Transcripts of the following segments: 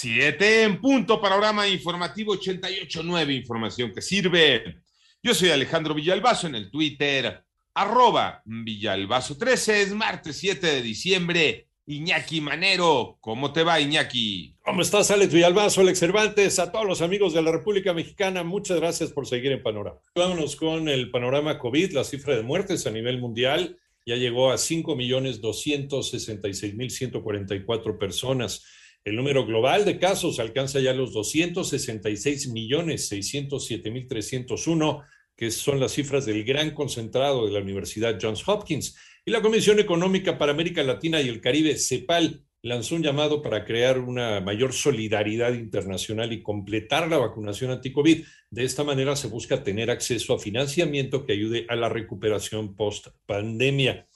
Siete en punto, panorama informativo 88.9, información que sirve. Yo soy Alejandro Villalbazo en el Twitter, arroba Villalbazo 13, es martes 7 de diciembre. Iñaki Manero, ¿cómo te va Iñaki? ¿Cómo estás Alex Villalbazo, Alex Cervantes? A todos los amigos de la República Mexicana, muchas gracias por seguir en Panorama. Vámonos con el panorama COVID, la cifra de muertes a nivel mundial ya llegó a 5.266.144 personas. El número global de casos alcanza ya los 266 millones 607 mil 301, que son las cifras del gran concentrado de la Universidad Johns Hopkins. Y la Comisión Económica para América Latina y el Caribe, CEPAL, lanzó un llamado para crear una mayor solidaridad internacional y completar la vacunación anti-COVID. De esta manera se busca tener acceso a financiamiento que ayude a la recuperación post-pandemia.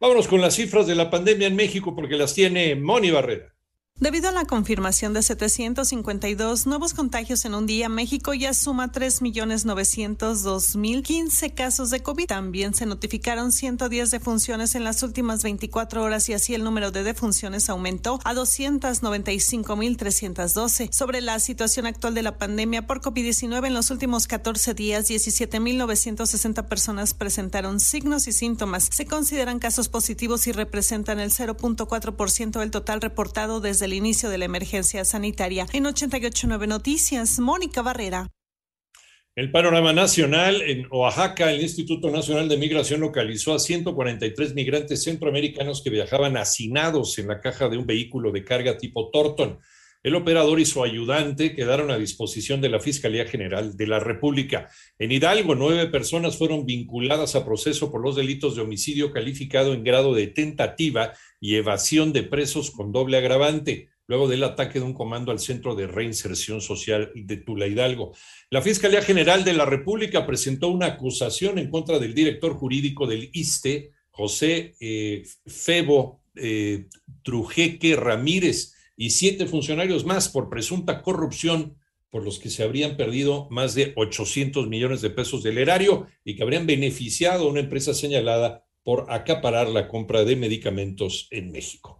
Vámonos con las cifras de la pandemia en México porque las tiene Moni Barrera. Debido a la confirmación de 752 nuevos contagios en un día, México ya suma 3.902.015 casos de COVID. También se notificaron 110 defunciones en las últimas 24 horas y así el número de defunciones aumentó a 295.312. Sobre la situación actual de la pandemia por COVID-19, en los últimos 14 días, 17.960 personas presentaron signos y síntomas. Se consideran casos positivos y representan el 0.4% del total reportado desde el inicio de la emergencia sanitaria. En 889 Noticias, Mónica Barrera. El panorama nacional en Oaxaca, el Instituto Nacional de Migración localizó a 143 migrantes centroamericanos que viajaban hacinados en la caja de un vehículo de carga tipo Torton. El operador y su ayudante quedaron a disposición de la Fiscalía General de la República. En Hidalgo, nueve personas fueron vinculadas a proceso por los delitos de homicidio calificado en grado de tentativa y evasión de presos con doble agravante luego del ataque de un comando al Centro de Reinserción Social de Tula Hidalgo. La Fiscalía General de la República presentó una acusación en contra del director jurídico del ISTE, José eh, Febo eh, Trujeque Ramírez, y siete funcionarios más por presunta corrupción por los que se habrían perdido más de 800 millones de pesos del erario y que habrían beneficiado a una empresa señalada por acaparar la compra de medicamentos en México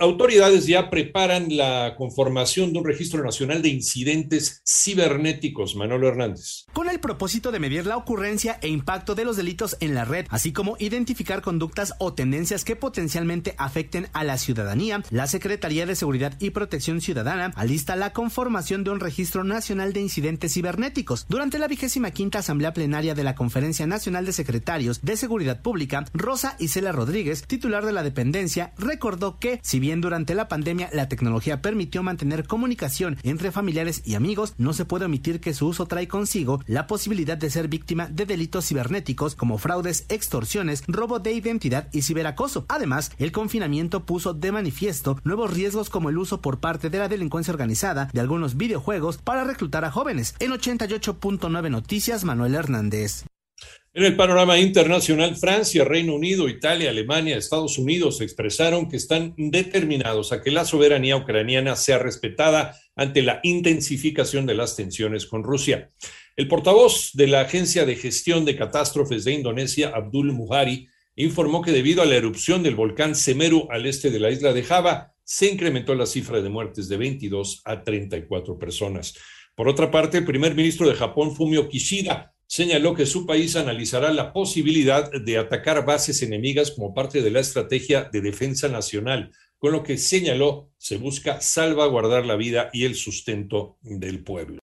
autoridades ya preparan la conformación de un registro nacional de incidentes cibernéticos. Manolo Hernández. Con el propósito de medir la ocurrencia e impacto de los delitos en la red, así como identificar conductas o tendencias que potencialmente afecten a la ciudadanía, la Secretaría de Seguridad y Protección Ciudadana alista la conformación de un registro nacional de incidentes cibernéticos. Durante la vigésima quinta asamblea plenaria de la Conferencia Nacional de Secretarios de Seguridad Pública, Rosa Isela Rodríguez, titular de la dependencia, recordó que si bien durante la pandemia la tecnología permitió mantener comunicación entre familiares y amigos, no se puede omitir que su uso trae consigo la posibilidad de ser víctima de delitos cibernéticos como fraudes, extorsiones, robo de identidad y ciberacoso. Además, el confinamiento puso de manifiesto nuevos riesgos como el uso por parte de la delincuencia organizada de algunos videojuegos para reclutar a jóvenes. En 88.9 Noticias, Manuel Hernández. En el panorama internacional, Francia, Reino Unido, Italia, Alemania, Estados Unidos expresaron que están determinados a que la soberanía ucraniana sea respetada ante la intensificación de las tensiones con Rusia. El portavoz de la Agencia de Gestión de Catástrofes de Indonesia, Abdul Muhari, informó que debido a la erupción del volcán Semeru al este de la isla de Java, se incrementó la cifra de muertes de 22 a 34 personas. Por otra parte, el primer ministro de Japón, Fumio Kishida, señaló que su país analizará la posibilidad de atacar bases enemigas como parte de la estrategia de defensa nacional, con lo que señaló se busca salvaguardar la vida y el sustento del pueblo.